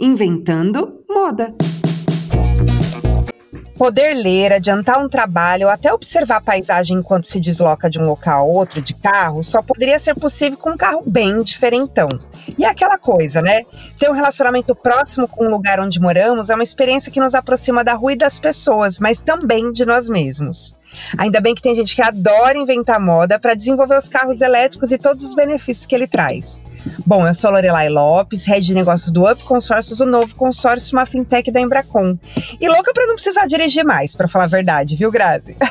Inventando moda. Poder ler, adiantar um trabalho ou até observar a paisagem enquanto se desloca de um local a outro de carro só poderia ser possível com um carro bem diferentão. E é aquela coisa, né? Ter um relacionamento próximo com o lugar onde moramos é uma experiência que nos aproxima da rua e das pessoas, mas também de nós mesmos. Ainda bem que tem gente que adora inventar moda para desenvolver os carros elétricos e todos os benefícios que ele traz. Bom, eu sou Lorelai Lopes, head de negócios do Up Consórcios, o novo consórcio, uma fintech da Embracon. E louca para não precisar dirigir mais, para falar a verdade, viu, Grazi?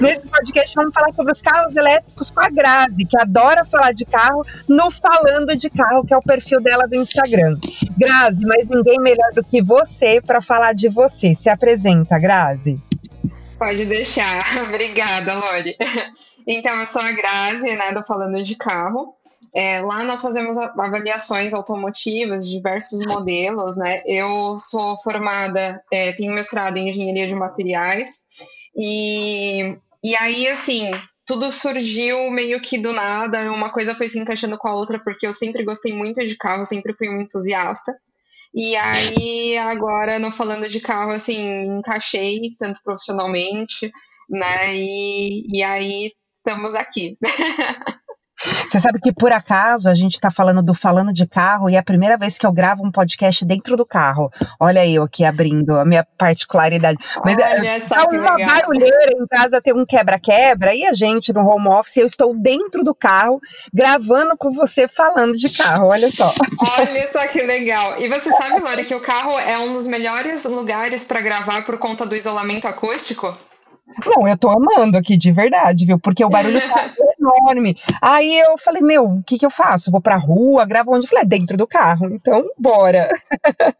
Nesse podcast vamos falar sobre os carros elétricos com a Grazi, que adora falar de carro no Falando de Carro, que é o perfil dela do Instagram. Grazi, mas ninguém melhor do que você para falar de você. Se apresenta, Grazi. Pode deixar. Obrigada, Lori. Então, eu sou a Grazi, né, do Falando de Carro. É, lá nós fazemos avaliações automotivas de diversos modelos, né? Eu sou formada, é, tenho mestrado em engenharia de materiais e, e aí, assim, tudo surgiu meio que do nada, uma coisa foi se encaixando com a outra, porque eu sempre gostei muito de carro, sempre fui um entusiasta. E aí, agora, não falando de carro, assim, encaixei tanto profissionalmente, né? E, e aí estamos aqui. Você sabe que por acaso a gente está falando do Falando de Carro e é a primeira vez que eu gravo um podcast dentro do carro. Olha eu aqui abrindo a minha particularidade. Mas é, Olha é, tá uma legal. barulheira em casa, tem um quebra-quebra e a gente no home office, eu estou dentro do carro gravando com você falando de carro. Olha só. Olha só que legal. E você sabe, Lori, que o carro é um dos melhores lugares para gravar por conta do isolamento acústico? Não, eu tô amando aqui, de verdade, viu? Porque o barulho tá enorme. Aí eu falei, meu, o que que eu faço? Vou pra rua, gravo onde? Eu falei, é dentro do carro. Então, bora.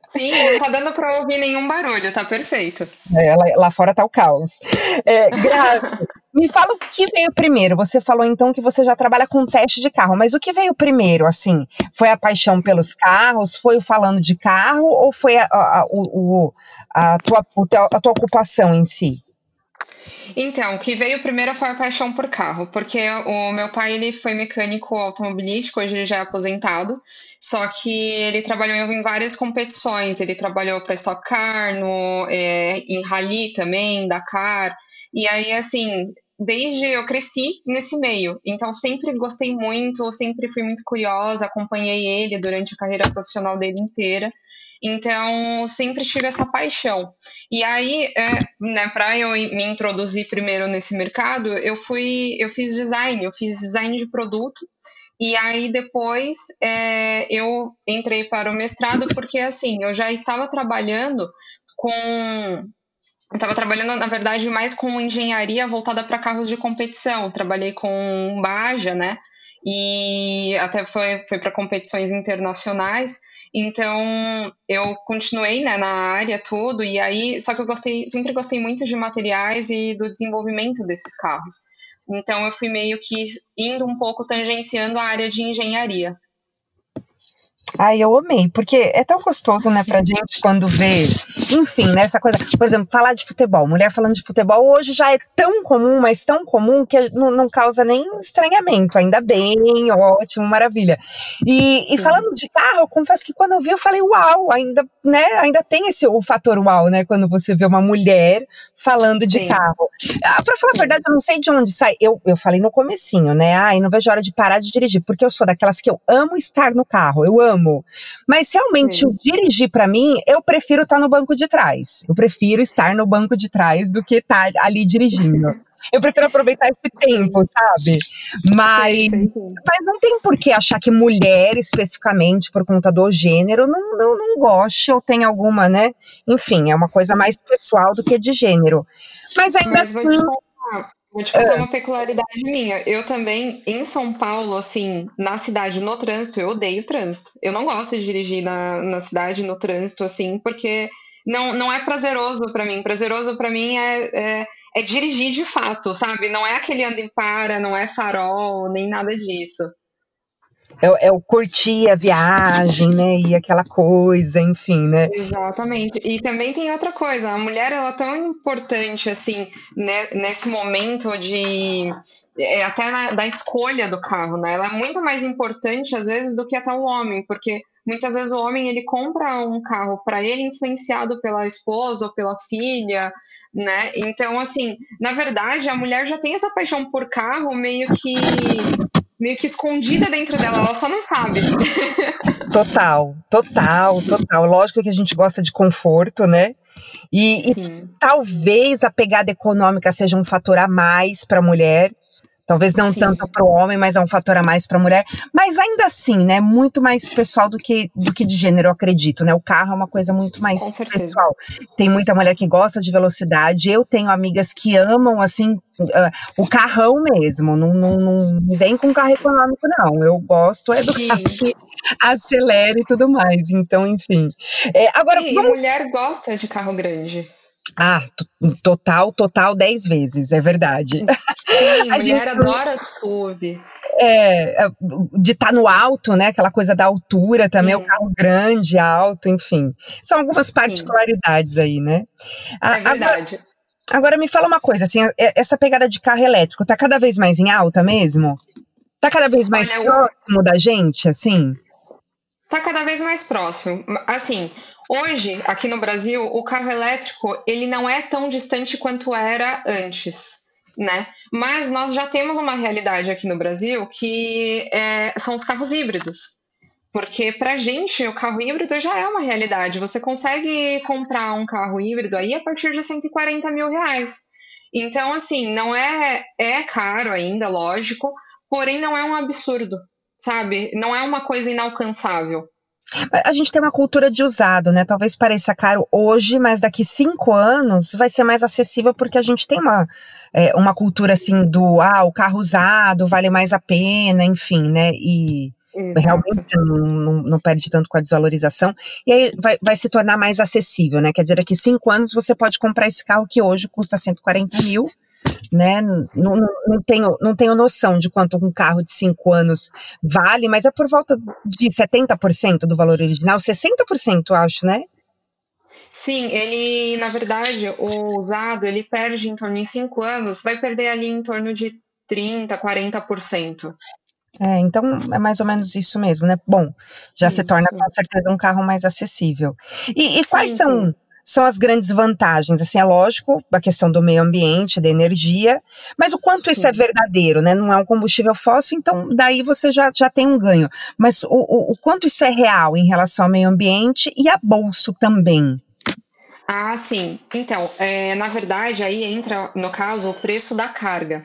Sim, não tá dando pra ouvir nenhum barulho, tá perfeito. É, lá, lá fora tá o caos. É, Graça, me fala o que veio primeiro. Você falou então que você já trabalha com teste de carro, mas o que veio primeiro, assim? Foi a paixão pelos carros? Foi o falando de carro? Ou foi a, a, a, a, tua, a tua ocupação em si? Então, o que veio primeiro foi a paixão por carro, porque o meu pai ele foi mecânico automobilístico, hoje ele já é aposentado, só que ele trabalhou em várias competições, ele trabalhou para Stock Car, no, é, em Rally também, Dakar, e aí, assim, desde eu cresci nesse meio, então sempre gostei muito, sempre fui muito curiosa, acompanhei ele durante a carreira profissional dele inteira, então, sempre tive essa paixão. E aí, é, né, para eu me introduzir primeiro nesse mercado, eu fui, eu fiz design, eu fiz design de produto. E aí depois é, eu entrei para o mestrado porque assim eu já estava trabalhando com estava trabalhando, na verdade, mais com engenharia voltada para carros de competição. Trabalhei com Baja, né? E até foi, foi para competições internacionais. Então, eu continuei né, na área tudo, e aí, só que eu gostei, sempre gostei muito de materiais e do desenvolvimento desses carros. Então, eu fui meio que indo um pouco tangenciando a área de engenharia. Ai, eu amei, porque é tão gostoso, né, pra gente quando vê, enfim, né, essa coisa, por exemplo, falar de futebol, mulher falando de futebol hoje já é tão comum, mas tão comum que não, não causa nem estranhamento, ainda bem, ótimo, maravilha. E, e falando de carro, confesso que quando eu vi, eu falei, uau, ainda, né, ainda tem esse, o fator uau, né, quando você vê uma mulher falando de Sim. carro. Ah, pra falar a verdade, eu não sei de onde sai, eu, eu falei no comecinho, né, ai, não vejo a hora de parar de dirigir, porque eu sou daquelas que eu amo estar no carro, eu amo, amo. Mas realmente, o dirigir para mim, eu prefiro estar tá no banco de trás. Eu prefiro estar no banco de trás do que estar tá ali dirigindo. Eu prefiro aproveitar esse tempo, sabe? Mas, sim, sim, sim. mas não tem por que achar que mulher, especificamente, por conta do gênero, não, não, não goste ou tem alguma, né? Enfim, é uma coisa mais pessoal do que de gênero. Mas ainda mas assim. Vou te contar é. uma peculiaridade minha. Eu também, em São Paulo, assim, na cidade, no trânsito, eu odeio trânsito. Eu não gosto de dirigir na, na cidade, no trânsito, assim, porque não, não é prazeroso para mim. Prazeroso para mim é, é, é, dirigir de fato, sabe? Não é aquele anda e para, não é farol, nem nada disso. É, é, o curtir a viagem, né? E aquela coisa, enfim, né? Exatamente. E também tem outra coisa, a mulher ela é tão importante assim, né, nesse momento de é, até na, da escolha do carro, né? Ela é muito mais importante às vezes do que até o homem, porque muitas vezes o homem ele compra um carro para ele influenciado pela esposa ou pela filha, né? Então assim, na verdade a mulher já tem essa paixão por carro meio que meio que escondida dentro dela, ela só não sabe. Total, total, total. Lógico que a gente gosta de conforto, né? E, e talvez a pegada econômica seja um fator a mais para a mulher, Talvez não Sim. tanto para o homem, mas é um fator a mais para a mulher. Mas ainda assim, né? Muito mais pessoal do que, do que de gênero, eu acredito, né? O carro é uma coisa muito mais pessoal. Tem muita mulher que gosta de velocidade. Eu tenho amigas que amam, assim, uh, o carrão mesmo. Não, não, não vem com carro econômico, não. Eu gosto é do Sim. carro que acelera e tudo mais. Então, enfim. É, agora, Sim, vamos... mulher gosta de carro grande. Ah, total, total, dez vezes, é verdade. Sim, a mulher gente, adora SUV. É, é de estar tá no alto, né? Aquela coisa da altura Sim. também, o carro grande, alto, enfim. São algumas particularidades Sim. aí, né? É verdade. Agora, agora, me fala uma coisa, assim, essa pegada de carro elétrico tá cada vez mais em alta mesmo? Tá cada vez mais Olha, próximo da gente, assim? Tá cada vez mais próximo. Assim, Hoje, aqui no Brasil, o carro elétrico ele não é tão distante quanto era antes. Né? Mas nós já temos uma realidade aqui no Brasil que é, são os carros híbridos. Porque para gente o carro híbrido já é uma realidade. Você consegue comprar um carro híbrido aí a partir de 140 mil reais. Então, assim, não é, é caro ainda, lógico, porém não é um absurdo, sabe? Não é uma coisa inalcançável. A gente tem uma cultura de usado, né? Talvez pareça caro hoje, mas daqui cinco anos vai ser mais acessível porque a gente tem uma, é, uma cultura assim do ah, o carro usado vale mais a pena, enfim, né? E Exato. realmente você não, não, não, perde tanto com a desvalorização. E aí vai, vai se tornar mais acessível, né? Quer dizer, daqui cinco anos você pode comprar esse carro que hoje custa 140 mil né? Não, não, tenho, não tenho noção de quanto um carro de 5 anos vale, mas é por volta de 70% do valor original, 60%, acho, né? Sim, ele, na verdade, o usado, ele perde em torno de 5 anos, vai perder ali em torno de 30%, 40%. É, então é mais ou menos isso mesmo, né? Bom, já isso. se torna com certeza um carro mais acessível. E, e quais sim, são sim são as grandes vantagens. Assim, é lógico, a questão do meio ambiente, da energia, mas o quanto Sim. isso é verdadeiro, né? Não é um combustível fóssil, então daí você já, já tem um ganho. Mas o, o, o quanto isso é real em relação ao meio ambiente e a bolso também. Ah, sim. Então, é, na verdade, aí entra, no caso, o preço da carga.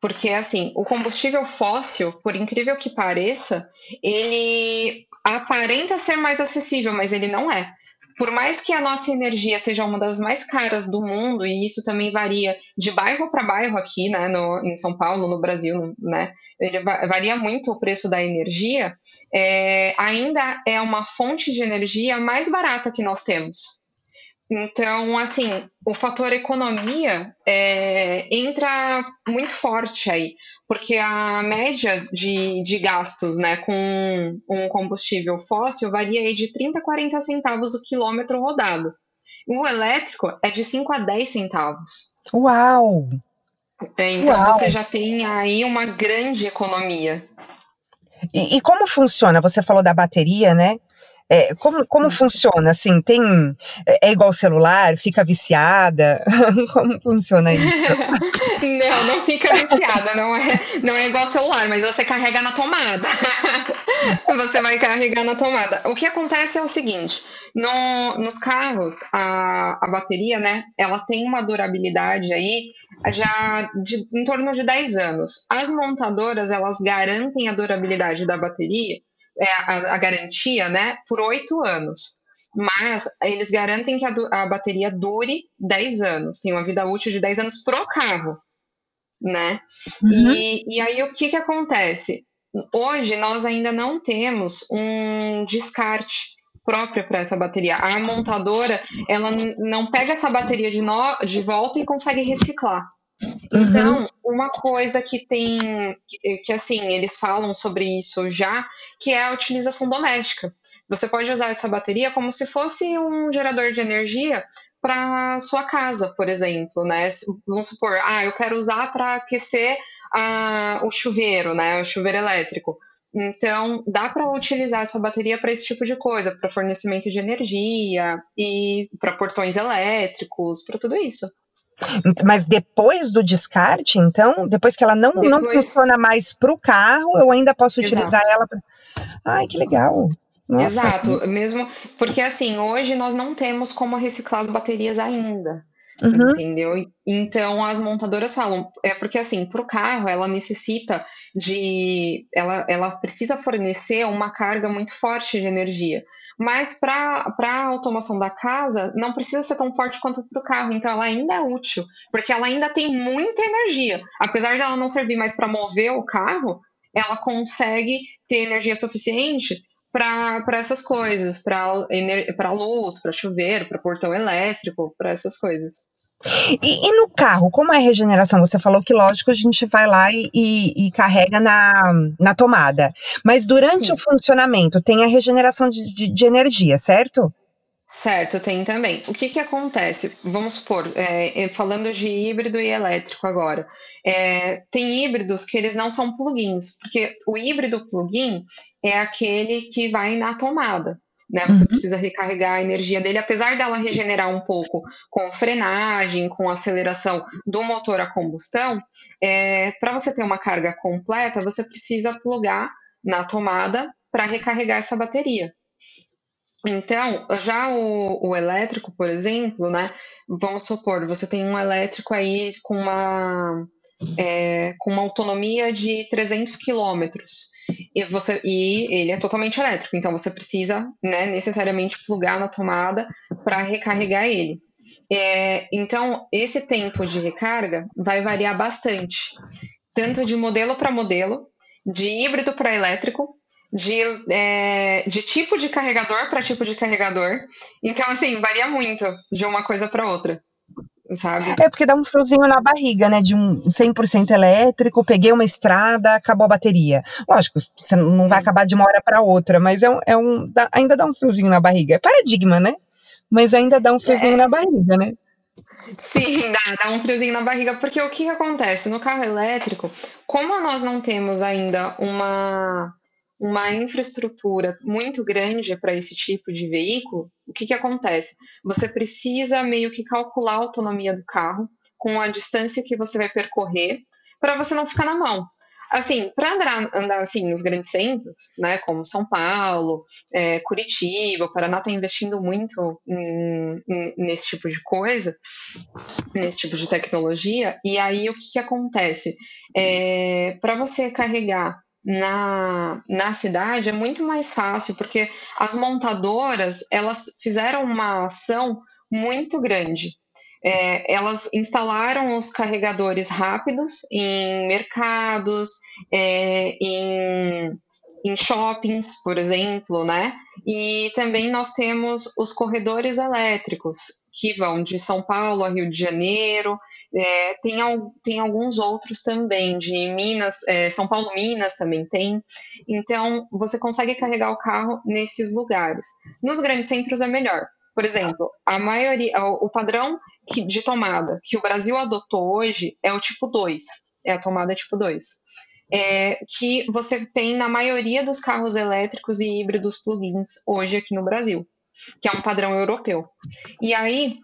Porque, assim, o combustível fóssil, por incrível que pareça, ele aparenta ser mais acessível, mas ele não é por mais que a nossa energia seja uma das mais caras do mundo, e isso também varia de bairro para bairro aqui, né, no, em São Paulo, no Brasil, né, varia muito o preço da energia, é, ainda é uma fonte de energia mais barata que nós temos. Então, assim, o fator economia é, entra muito forte aí porque a média de, de gastos né, com um combustível fóssil varia aí de 30 a 40 centavos o quilômetro rodado. O elétrico é de 5 a 10 centavos. Uau! É, então Uau. você já tem aí uma grande economia. E, e, como funciona? Você falou da bateria, né? É, como, como funciona? Assim, tem. É, é igual celular? Fica viciada? como funciona isso? não, não fica viciada. Não é, não é igual celular, mas você carrega na tomada. você vai carregar na tomada. O que acontece é o seguinte: no, nos carros, a, a bateria, né? Ela tem uma durabilidade aí já de, em torno de 10 anos. As montadoras, elas garantem a durabilidade da bateria a, a, garantia, né, por oito anos. Mas eles garantem que a, a, bateria dure 10 anos, tem uma vida útil de 10 anos pro carro, né? Uhum. E, e aí o que que acontece? Hoje nós ainda não temos um descarte próprio para essa bateria. A montadora, ela não pega essa bateria de, no, de volta e consegue reciclar. Uhum. Então, uma coisa que tem, que, que assim, eles falam sobre isso já, que é a utilização doméstica. Você pode usar essa bateria como se fosse um gerador de energia para sua casa, por exemplo, né? Vamos supor, ah, eu quero usar para aquecer ah, o chuveiro, né? O chuveiro elétrico. Então, dá para utilizar essa bateria para esse tipo de coisa, para fornecimento de energia e para portões elétricos, para tudo isso. Mas depois do descarte, então, depois que ela não, depois... não funciona mais para o carro, eu ainda posso utilizar Exato. ela. Pra... Ai, que legal. Nossa. Exato, mesmo porque assim, hoje nós não temos como reciclar as baterias ainda. Uhum. Entendeu? Então as montadoras falam, é porque assim, para o carro ela necessita de. Ela, ela precisa fornecer uma carga muito forte de energia. Mas para a automação da casa, não precisa ser tão forte quanto para o carro. Então ela ainda é útil, porque ela ainda tem muita energia. Apesar de ela não servir mais para mover o carro, ela consegue ter energia suficiente para essas coisas, para luz, para chuveiro, para portão elétrico, para essas coisas. E, e, no carro, como é a regeneração? Você falou que, lógico, a gente vai lá e, e, e carrega na, na tomada. Mas durante Sim. o funcionamento, tem a regeneração de, de, de energia, certo? Certo, tem também. O que, que acontece? Vamos supor, é, é, falando de híbrido e elétrico agora. É, tem híbridos que eles não são plugins, porque o híbrido plugin é aquele que vai na tomada. Né? Você uhum. precisa recarregar a energia dele, apesar dela regenerar um pouco com frenagem, com aceleração do motor a combustão, é, para você ter uma carga completa, você precisa plugar na tomada para recarregar essa bateria. Então, já o, o, elétrico, por exemplo, né? Vamos supor, você tem um elétrico aí com uma, é, com uma autonomia de 300 quilômetros. E, você, e ele é totalmente elétrico, então você precisa né, necessariamente plugar na tomada para recarregar ele. É, então, esse tempo de recarga vai variar bastante, tanto de modelo para modelo, de híbrido para elétrico, de, é, de tipo de carregador para tipo de carregador. Então, assim, varia muito de uma coisa para outra. Sabe? É porque dá um friozinho na barriga, né? De um 100% elétrico, peguei uma estrada, acabou a bateria. Lógico, você não vai acabar de uma hora para outra, mas é um, é um dá, ainda dá um friozinho na barriga. É paradigma, né? Mas ainda dá um friozinho é. na barriga, né? Sim, dá, dá um friozinho na barriga, porque o que, que acontece? No carro elétrico, como nós não temos ainda uma uma infraestrutura muito grande para esse tipo de veículo, o que, que acontece? Você precisa meio que calcular a autonomia do carro com a distância que você vai percorrer para você não ficar na mão. Assim, para andar, andar assim nos grandes centros, né, como São Paulo, é, Curitiba, o Paraná está investindo muito em, em, nesse tipo de coisa, nesse tipo de tecnologia. E aí o que, que acontece? É, para você carregar na, na cidade é muito mais fácil, porque as montadoras elas fizeram uma ação muito grande. É, elas instalaram os carregadores rápidos em mercados, é, em, em shoppings, por exemplo, né? E também nós temos os corredores elétricos, que vão de São Paulo a Rio de Janeiro, é, tem, tem alguns outros também, de Minas, é, São Paulo, Minas também tem. Então, você consegue carregar o carro nesses lugares. Nos grandes centros é melhor. Por exemplo, a maioria, o padrão de tomada que o Brasil adotou hoje é o tipo 2, é a tomada tipo 2. É, que você tem na maioria dos carros elétricos e híbridos plug-ins hoje aqui no Brasil, que é um padrão europeu. E aí,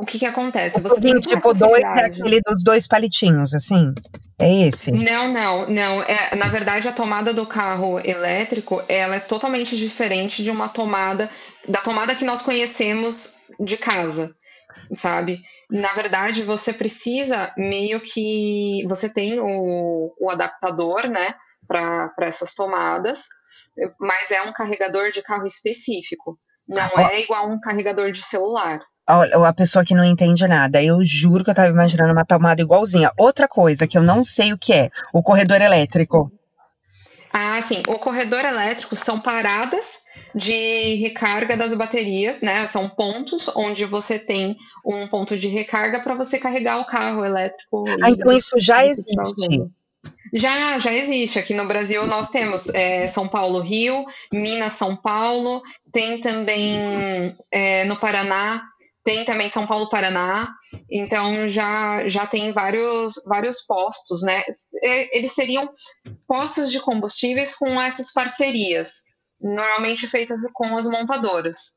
o que que acontece? Você tem tipo dois é aquele dos dois palitinhos, assim? É esse? Não, não, não. É, na verdade, a tomada do carro elétrico, ela é totalmente diferente de uma tomada, da tomada que nós conhecemos de casa, sabe? Na verdade, você precisa meio que, você tem o, o adaptador, né, para essas tomadas, mas é um carregador de carro específico. Não é igual um carregador de celular a pessoa que não entende nada. Eu juro que eu tava imaginando uma tomada igualzinha. Outra coisa que eu não sei o que é, o corredor elétrico. Ah, sim. O corredor elétrico são paradas de recarga das baterias, né? São pontos onde você tem um ponto de recarga para você carregar o carro elétrico. Ah, então isso já existe. Já, já existe. Aqui no Brasil nós temos é, São Paulo, Rio, Minas, São Paulo, tem também é, no Paraná, tem também São Paulo, Paraná. Então já, já tem vários, vários postos, né? É, eles seriam postos de combustíveis com essas parcerias, normalmente feitas com as montadoras.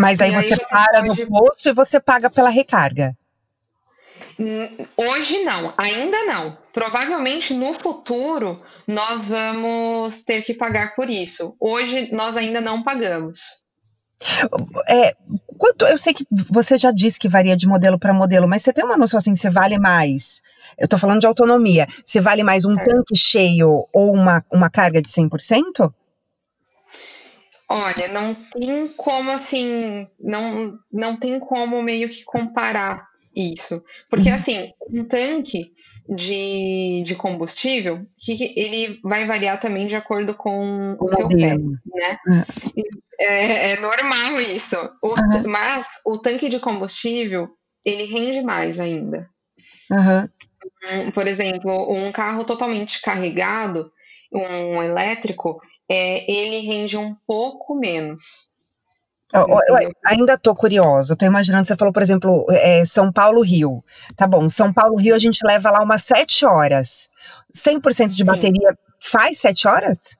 Mas aí, você, aí você para pode... no posto e você paga pela recarga. Hoje não, ainda não. Provavelmente no futuro nós vamos ter que pagar por isso. Hoje nós ainda não pagamos. É, quanto, eu sei que você já disse que varia de modelo para modelo, mas você tem uma noção assim, se vale mais? Eu estou falando de autonomia. Se vale mais um certo. tanque cheio ou uma, uma carga de 100%? Olha, não tem como assim, não, não tem como meio que comparar isso. Porque, uhum. assim, um tanque de, de combustível, que ele vai variar também de acordo com o, o seu pé, né? É. é, é, normal isso. O, uhum. Mas o tanque de combustível, ele rende mais ainda. Uhum. Por exemplo, um carro totalmente carregado, um elétrico, é, ele rende um pouco menos. Eu, eu, ainda estou curiosa. Estou imaginando, você falou, por exemplo, é, São Paulo-Rio. Tá bom, São Paulo-Rio a gente leva lá umas sete horas. 100% de Sim. bateria faz sete horas?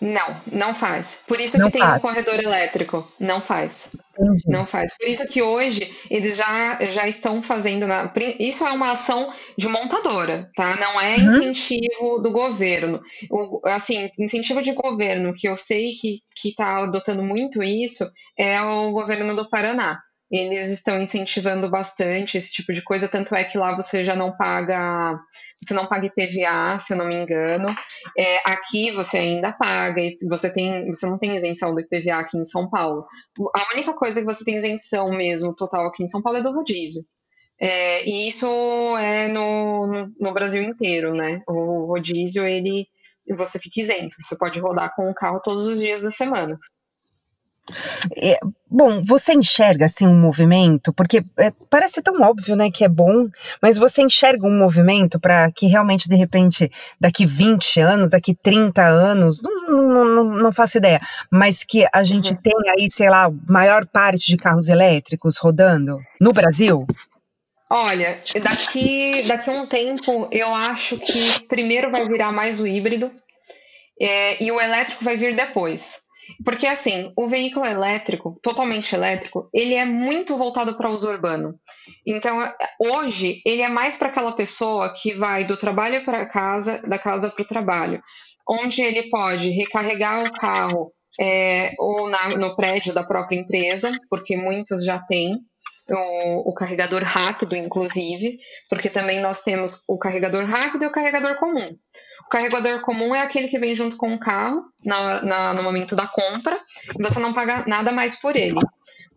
Não, não faz. Por isso não que faz. tem um corredor elétrico. Não faz. Entendi. Não faz. Por isso que hoje eles já, já estão fazendo. Na, isso é uma ação de montadora, tá? Não é uhum. incentivo do governo. O, assim, incentivo de governo, que eu sei que está adotando muito isso, é o governo do Paraná eles estão incentivando bastante esse tipo de coisa, tanto é que lá você já não paga, você não paga IPVA, se eu não me engano. É, aqui você ainda paga, e você tem, você não tem isenção do IPVA aqui em São Paulo. A única coisa que você tem isenção mesmo total aqui em São Paulo é do rodízio. É, e isso é no, no, no Brasil inteiro, né? O rodízio, ele você fica isento, você pode rodar com o carro todos os dias da semana. É, bom, você enxerga assim um movimento, porque é, parece tão óbvio, né, que é bom, mas você enxerga um movimento para que realmente, de repente, daqui 20 anos, daqui 30 anos, não, não, não, não faço ideia, mas que a gente uhum. tenha aí, sei lá, maior parte de carros elétricos rodando no Brasil? Olha, daqui, daqui a um tempo, eu acho que primeiro vai virar mais o híbrido é, e o elétrico vai vir depois. Porque assim, o veículo elétrico, totalmente elétrico, ele é muito voltado para uso urbano. Então, hoje, ele é mais para aquela pessoa que vai do trabalho para casa, da casa para o trabalho, onde ele pode recarregar o carro é, ou na, no prédio da própria empresa, porque muitos já têm o, o, carregador rápido, inclusive, porque também nós temos o carregador rápido e o carregador comum. O carregador comum é aquele que vem junto com o carro na, na, no momento da compra e você não paga nada mais por ele.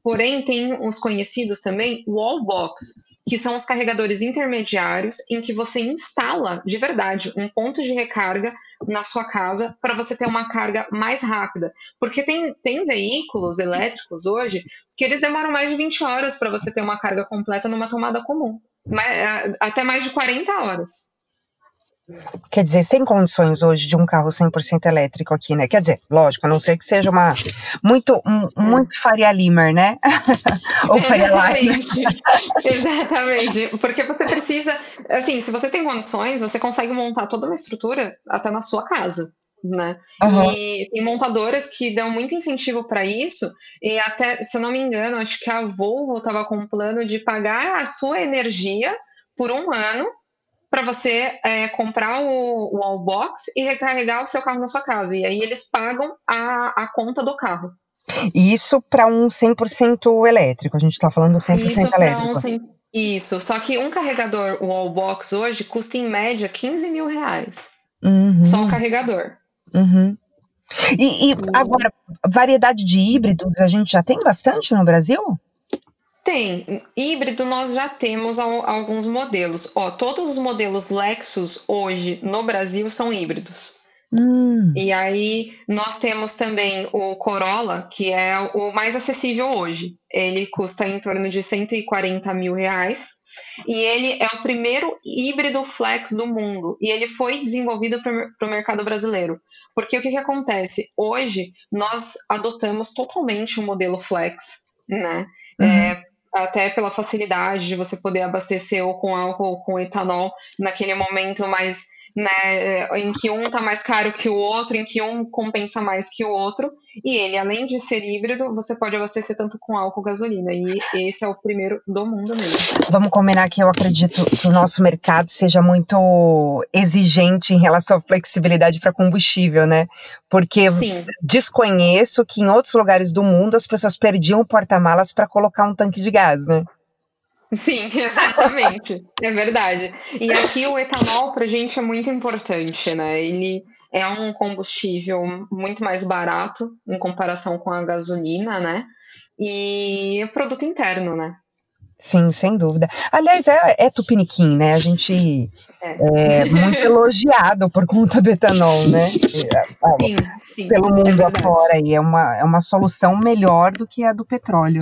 Porém, tem os conhecidos também wallbox, que são os carregadores intermediários em que você instala de verdade um ponto de recarga na sua casa para você ter uma carga mais rápida. Porque tem, tem veículos elétricos hoje que eles demoram mais de 20 horas para você ter uma carga completa numa tomada comum. Até mais de 40 horas. Quer dizer, sem condições hoje de um carro 100% elétrico aqui, né? Quer dizer, lógico, a não ser que seja uma muito um, muito Faria Limer, né? Ou Faria Exatamente. Exatamente. Porque você precisa, assim, se você tem condições, você consegue montar toda uma estrutura até na sua casa. Né? Uhum. E tem montadoras que dão muito incentivo para isso, e até, se eu não me engano, acho que a Volvo estava com um plano de pagar a sua energia por um ano para você é, comprar o, o Allbox e recarregar o seu carro na sua casa. E aí eles pagam a, a conta do carro. Isso para um 100% elétrico, a gente está falando 100% Isso elétrico. Um 100... Isso, só que um carregador o Allbox hoje custa em média 15 mil reais. Uhum. Só um carregador. Uhum. E, e agora, variedade de híbridos a gente já tem bastante no Brasil? Tem. Híbrido nós já temos alguns modelos. Ó, todos os modelos Lexus hoje no Brasil são híbridos. Hum. E aí nós temos também o Corolla, que é o mais acessível hoje. Ele custa em torno de 140 mil reais. E ele é o primeiro híbrido flex do mundo. E ele foi desenvolvido para o mercado brasileiro. Porque o que, que acontece? Hoje nós adotamos totalmente o um modelo flex, né? Uhum. É, até pela facilidade de você poder abastecer ou com álcool ou com etanol naquele momento mais né, em que um está mais caro que o outro, em que um compensa mais que o outro, e ele, além de ser híbrido, você pode abastecer tanto com álcool gasolina, e esse é o primeiro do mundo mesmo. Vamos combinar que eu acredito que o nosso mercado seja muito exigente em relação à flexibilidade para combustível, né? Porque Sim. desconheço que em outros lugares do mundo as pessoas perdiam o porta-malas para colocar um tanque de gás, né? Sim, exatamente. é verdade. E aqui o etanol para a gente é muito importante, né? Ele é um combustível muito mais barato em comparação com a gasolina, né? E é produto interno, né? Sim, sem dúvida. Aliás, é, é Tupiniquim, né? A gente é. é muito elogiado por conta do etanol, né? Sim, sim. Pelo mundo é afora aí. É uma, é uma solução melhor do que a do petróleo.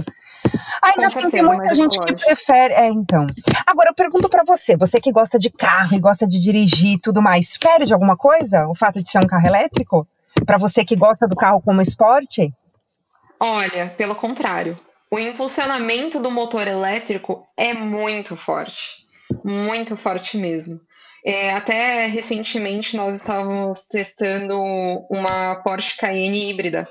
Ainda assim, tem muita gente que prefere. É, então. Agora eu pergunto para você, você que gosta de carro e gosta de dirigir e tudo mais, perde alguma coisa o fato de ser um carro elétrico? Para você que gosta do carro como esporte? Olha, pelo contrário. O impulsionamento do motor elétrico é muito forte. Muito forte mesmo. É, até recentemente nós estávamos testando uma Porsche Cayenne híbrida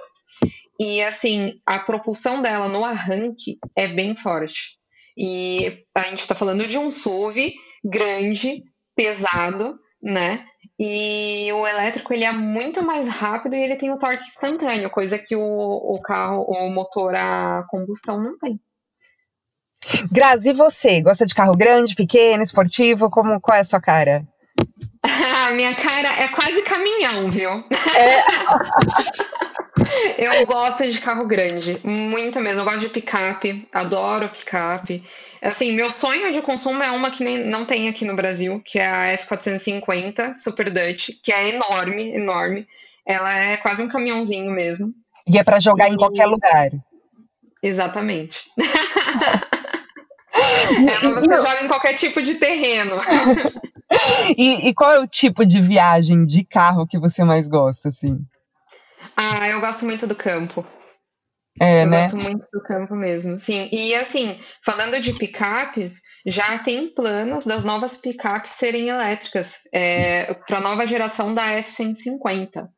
e assim, a propulsão dela no arranque é bem forte. E a gente está falando de um SUV grande, pesado, né? E o elétrico ele é muito mais rápido e ele tem o torque instantâneo, coisa que o, o carro, o motor a combustão não tem. Grazi, e você? Gosta de carro grande, pequeno, esportivo? Como, qual é a sua cara? A minha cara é quase caminhão, viu? É. Eu gosto de carro grande, muito mesmo. Eu gosto de picape, adoro picape. Assim, meu sonho de consumo é uma que nem, não tem aqui no Brasil, que é a F450 Super Dutch, que é enorme, enorme. Ela é quase um caminhãozinho mesmo. E é para jogar e... em qualquer lugar. Exatamente. é, você joga em qualquer tipo de terreno. e, e qual é o tipo de viagem de carro que você mais gosta, assim? Ah, eu gosto muito do campo. É, eu né? gosto muito do campo mesmo, sim. E assim, falando de picapes, já tem planos das novas picapes serem elétricas é, para a nova geração da F-150,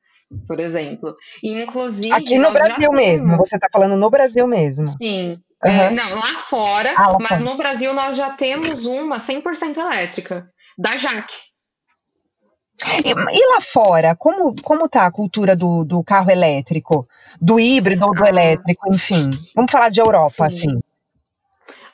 por exemplo. E, inclusive. Aqui no Brasil mesmo, você está falando no Brasil mesmo. Sim. Uhum. É, não, lá fora, ah, lá mas fora. no Brasil nós já temos uma 100% elétrica, da Jaque. E, e, lá fora, como, como tá a cultura do, do carro elétrico? Do híbrido ou do ah, elétrico, enfim. Vamos falar de Europa, sim. assim.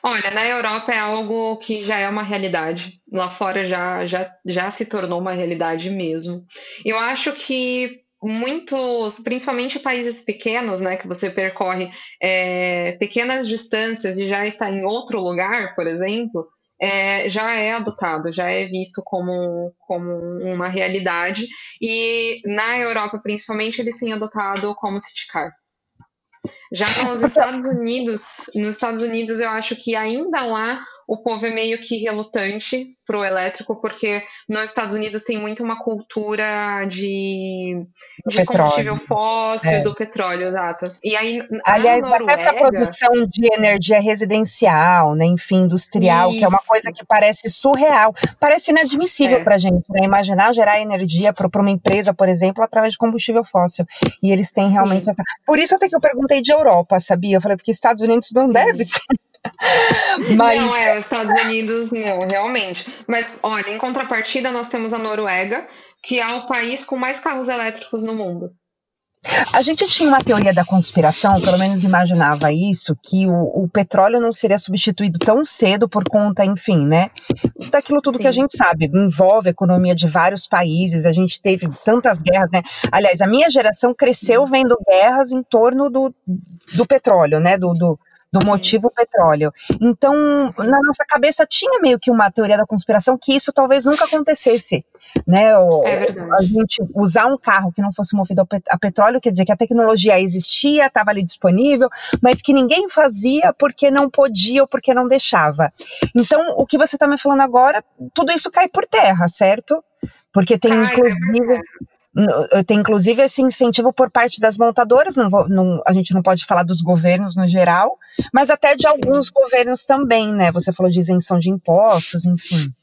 Olha, na Europa é algo que já é uma realidade. Lá fora já, já, já se tornou uma realidade mesmo. Eu acho que muitos, principalmente países pequenos, né, que você percorre é, pequenas distâncias e já está em outro lugar, por exemplo, é, já é adotado, já é visto como, como uma realidade. E na Europa, principalmente, eles têm adotado como city car. Já nos Estados Unidos, nos Estados Unidos eu acho que ainda lá o povo é meio que relutante pro elétrico, porque nos Estados Unidos tem muito uma cultura de, de combustível fóssil, é. do petróleo, exato. E aí, Aliás, Noruega... até para produção de energia residencial, né, enfim, industrial, Isso. que é uma coisa que parece surreal, parece inadmissível é. para a gente, né, imaginar gerar energia para uma empresa, por exemplo, através de combustível fóssil. E eles têm realmente Sim. essa... Por isso até que eu perguntei de Europa, sabia? Eu falei, porque Estados Unidos não Sim. deve ser Mas... Não, é, os Estados Unidos não, realmente. Mas, olha, em contrapartida, nós temos a Noruega, que é o país com mais carros elétricos no mundo. A gente tinha uma teoria da conspiração, pelo menos imaginava isso, que o, o petróleo não seria substituído tão cedo por conta, enfim, né? Daquilo tudo Sim. que a gente sabe, envolve a economia de vários países, a gente teve tantas guerras, né? Aliás, a minha geração cresceu vendo guerras em torno do, do petróleo, né? Do, do, do motivo petróleo. Então, na nossa cabeça tinha meio que uma teoria da conspiração que isso talvez nunca acontecesse, né? O, é verdade. A gente usar um carro que não fosse movido a petróleo, quer dizer que a tecnologia existia, estava ali disponível, mas que ninguém fazia porque não podia ou porque não deixava. Então, o que você está me falando agora, tudo isso cai por terra, certo? Porque tem, Ai, inclusive. É tem inclusive esse incentivo por parte das montadoras, não, vou, não, a gente não pode falar dos governos no geral, mas até de alguns governos também, né? Você falou de isenção de impostos, enfim.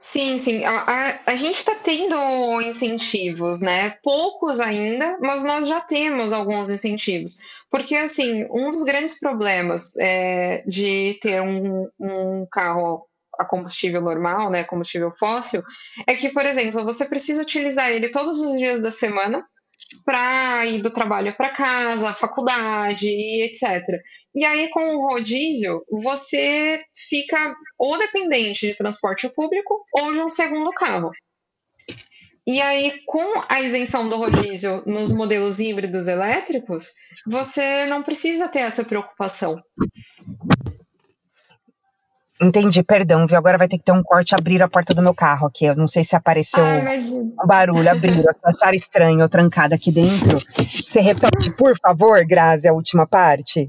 Sim, sim. A, a, a gente está tendo incentivos, né? Poucos ainda, mas nós já temos alguns incentivos. Porque, assim, um dos grandes problemas é, de ter um, um carro a combustível normal, né, combustível fóssil, é que, por exemplo, você precisa utilizar ele todos os dias da semana para ir do trabalho para casa, faculdade e etc. E aí, com o rodízio, você fica ou dependente de transporte público ou de um segundo carro. E aí, com a isenção do rodízio nos modelos híbridos elétricos, você não precisa ter essa preocupação. Entendi, perdão, viu? Agora vai ter que ter um corte abrir a porta do meu carro aqui. Eu não sei se apareceu Ai, um barulho, abriram, acharam estranho, eu trancada aqui dentro. Você repete, por favor, Grazi, a última parte?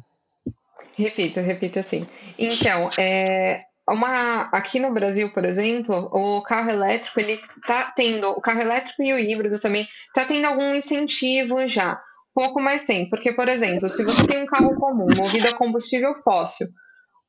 Repito, repito assim. Então, é, uma, aqui no Brasil, por exemplo, o carro elétrico, ele tá tendo, o carro elétrico e o híbrido também, tá tendo algum incentivo já. Pouco mais tem, porque, por exemplo, se você tem um carro comum movido a combustível fóssil,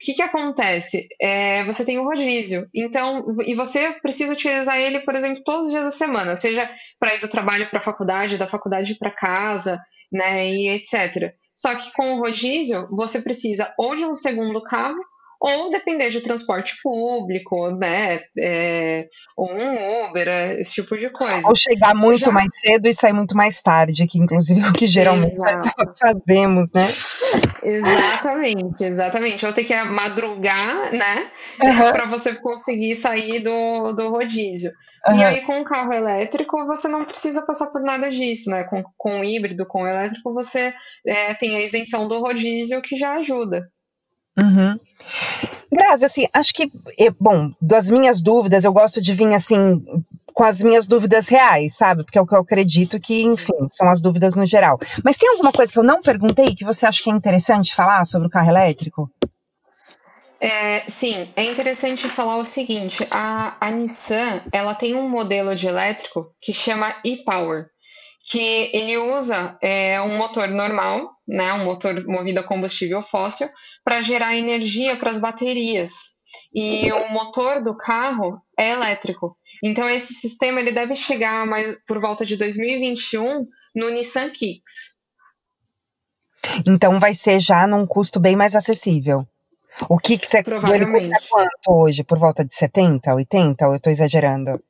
o que, que acontece? É, você tem o rodízio, então, e você precisa utilizar ele, por exemplo, todos os dias da semana, seja para ir do trabalho para a faculdade, da faculdade para casa, né, e etc. Só que com o rodízio, você precisa ou de um segundo carro ou depender de transporte público, né? É, ou um Uber, é, esse tipo de coisa. Ou chegar muito Já... mais cedo e sair muito mais tarde, que inclusive é o que geralmente nós fazemos, né? Exatamente, exatamente. Ou ter que madrugar, né? Uhum. Para você conseguir sair do, do rodízio. Uhum. E aí, com o carro elétrico, você não precisa passar por nada disso, né? Com, com o híbrido, com o elétrico, você é, tem a isenção do rodízio que já ajuda. Uhum. Grazi, assim, acho que, bom, das minhas dúvidas, eu gosto de vir, assim, com as minhas dúvidas reais, sabe? Porque é o que eu acredito que, enfim, são as dúvidas no geral. Mas tem alguma coisa que eu não perguntei que você acha que é interessante falar sobre o carro elétrico? É, sim, é interessante falar o seguinte: a, a Nissan ela tem um modelo de elétrico que chama e-Power que ele usa é, um motor normal, né, um motor movido a combustível fóssil, para gerar energia para as baterias. E o motor do carro é elétrico. Então esse sistema ele deve chegar mais por volta de 2021 no Nissan Kicks. Então vai ser já num custo bem mais acessível. O Kicks é Provavelmente. ele custa quanto hoje? Por volta de 70, 80? Ou eu estou exagerando?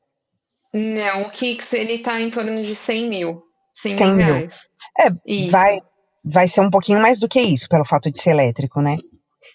Não, o Kicks ele tá em torno de 100 mil. 100, 100 mil, reais. É, vai, vai ser um pouquinho mais do que isso, pelo fato de ser elétrico, né?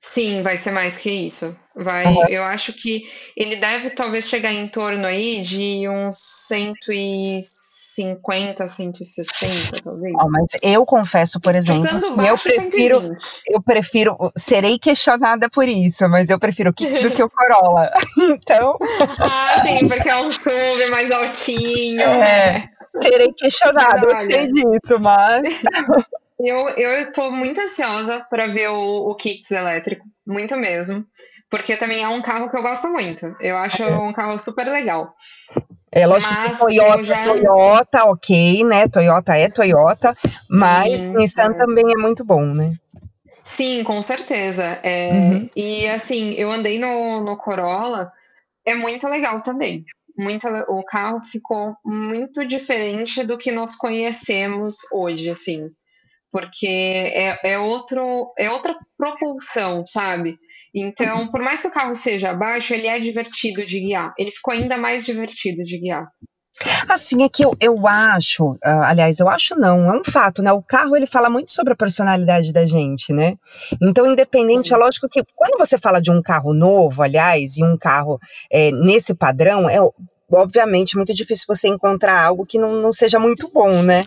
Sim, vai ser mais que isso. Vai, uhum. eu acho que ele deve talvez chegar em torno aí de uns 150, 160, talvez. Oh, mas eu confesso, por exemplo, baixo, eu prefiro, 120. eu prefiro, serei questionada por isso, mas eu prefiro o Kicks do que o Corolla. então. Ah, sim, porque é um sub mais altinho. É. Serei questionada, eu sei disso, mas. Eu, eu tô muito ansiosa para ver o, o Kicks elétrico, muito mesmo. Porque também é um carro que eu gosto muito. Eu acho é. um carro super legal. É lógico mas que Toyota, já... Toyota, ok, né? Toyota é Toyota, mas Sim, Nissan é. também é muito bom, né? Sim, com certeza. É, uhum. E assim, eu andei no, no Corolla, é muito legal também muito, o carro ficou muito diferente do que nós conhecemos hoje, assim, porque é, é, outro, é outra propulsão, sabe? Então, por mais que o carro seja baixo, ele é divertido de guiar. Ele ficou ainda mais divertido de guiar. Assim, é que eu, eu acho, uh, aliás, eu acho não, é um fato, né? O carro ele fala muito sobre a personalidade da gente, né? Então, independente, é lógico que quando você fala de um carro novo, aliás, e um carro é, nesse padrão, é, obviamente, muito difícil você encontrar algo que não, não seja muito bom, né?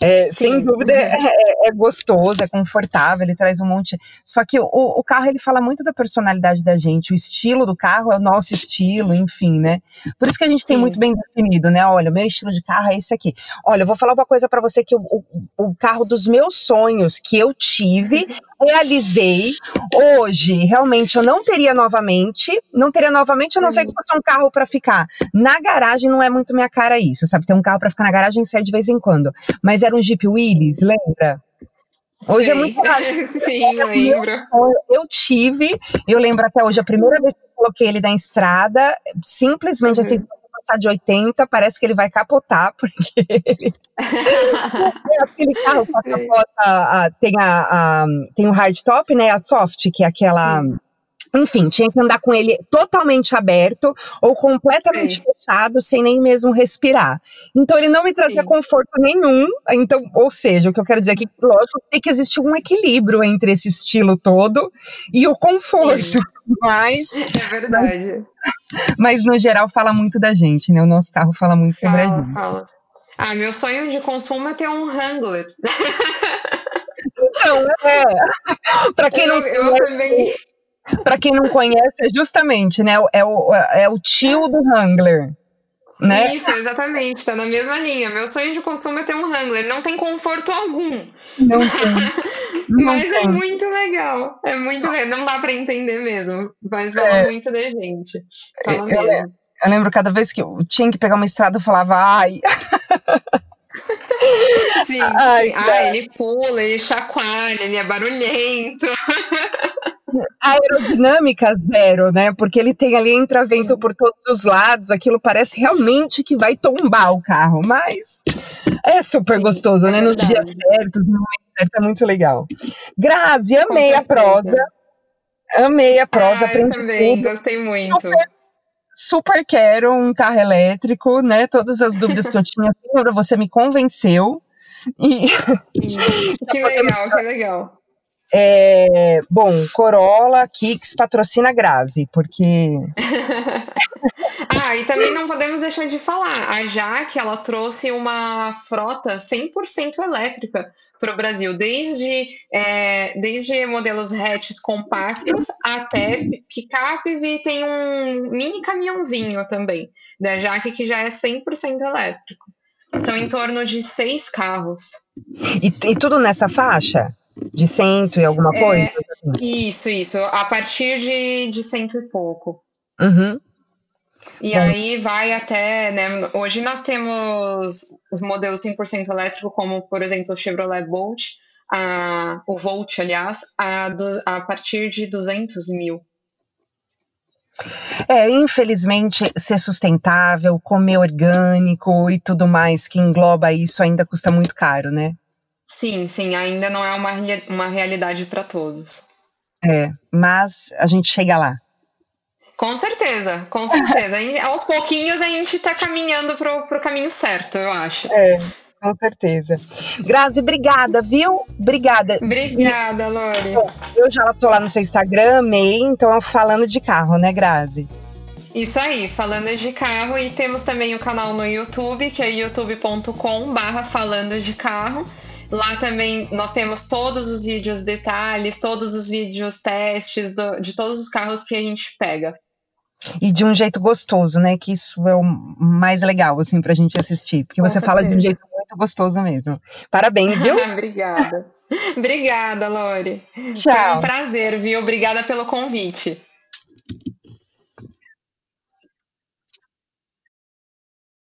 É, sem dúvida é, é, é, gostoso, é confortável, ele traz um monte. Só que o, o, carro ele fala muito da personalidade da gente, o estilo do carro é o nosso estilo, enfim, né? Por isso que a gente tem Sim. muito bem definido, né? Olha, o meu estilo de carro é esse aqui. Olha, eu vou falar uma coisa para você que o, o, o carro dos meus sonhos que eu tive realizei. Hoje, realmente, eu não teria novamente. Não teria novamente, a não ser que fosse um carro para ficar. Na garagem não é muito minha cara isso, sabe? Ter um carro para ficar na garagem sair de vez em quando. Mas era um Jeep Willys, lembra? Hoje é muito raro. Sim, lembro. Eu tive, eu lembro até hoje, a primeira vez que eu coloquei ele na estrada, simplesmente uhum. assim, passar de 80, parece que ele vai capotar, porque ele... aquele carro capota, tem, a, a, tem o hardtop, né, a soft, que é aquela... Sim. Enfim, tinha que andar com ele totalmente aberto ou completamente Sim. fechado, sem nem mesmo respirar. Então ele não me trazia Sim. conforto nenhum. Então, ou seja, o que eu quero dizer aqui, lógico, tem que existir um equilíbrio entre esse estilo todo e o conforto. Sim. Mas. É verdade. Mas, no geral fala muito da gente, né? O nosso carro fala muito fala, sobre a gente. Fala. Ah, meu sonho de consumo é ter um Wrangler. Então, é. Para quem não. Eu, eu também. Para quem não conhece, é justamente, né? É o, é o tio do Wrangler. Né? Isso, exatamente, tá na mesma linha. Meu sonho de consumo é ter um Wrangler. Não tem conforto algum. Não tem. Não mas é tem. é muito legal. É muito legal. Não dá para entender mesmo. Mas fala é. muito da gente. Fala eu, mesmo. Eu lembro cada vez que eu tinha que pegar uma estrada, eu falava, ai. Sim, ai, sim. Ah, ele pula, ele chacoalha, ele é barulhento. aerodinâmica zero, né? Porque ele tem ali entravento por todos os lados, aquilo parece realmente que vai tombar o carro, mas é super Sim, gostoso, é né? Verdade. No dia certo, no momento certo, é muito legal. Grazi, amei a prosa. Amei a prosa, ah, eu também, tudo. gostei muito. Super, super quero um carro elétrico, né? Todas as dúvidas que eu tinha, você me convenceu. E... que legal, que legal. É, bom, Corolla, Kicks patrocina Grazi, porque. ah, e também não podemos deixar de falar. A Jaque, ela trouxe uma frota 100% elétrica para o Brasil, desde, é, desde modelos hatches compactos até picapes e tem um mini caminhãozinho também da Jaque que já é 100% elétrico. São em torno de seis carros. E, e tudo nessa faixa? De cento e alguma é, coisa? É, isso, isso. A partir de, de cento e pouco. Uhum. E Bom. aí vai até, né, hoje nós temos os modelos 100% elétrico, como, por exemplo, o Chevrolet Bolt, a, o Volt, aliás, a, do, a partir de 200 mil. É, infelizmente, ser sustentável, comer orgânico e tudo mais que engloba isso ainda custa muito caro, né? Sim, sim, ainda não é uma, uma realidade para todos. É, mas a gente chega lá. Com certeza, com certeza. aos pouquinhos a gente está caminhando para o caminho certo, eu acho. É, com certeza. Grazi, obrigada, viu? Obrigada. Obrigada, Lori. Eu já estou lá no seu Instagram, então falando de carro, né, Grazi? Isso aí, falando de carro e temos também o canal no YouTube, que é youtube.com/barra falando de carro. Lá também nós temos todos os vídeos detalhes, todos os vídeos testes do, de todos os carros que a gente pega. E de um jeito gostoso, né? Que isso é o mais legal, assim, pra gente assistir. Porque Com você certeza. fala de um jeito muito gostoso mesmo. Parabéns, viu? Obrigada. Obrigada, Lori. Tchau. Foi um prazer, viu? Obrigada pelo convite.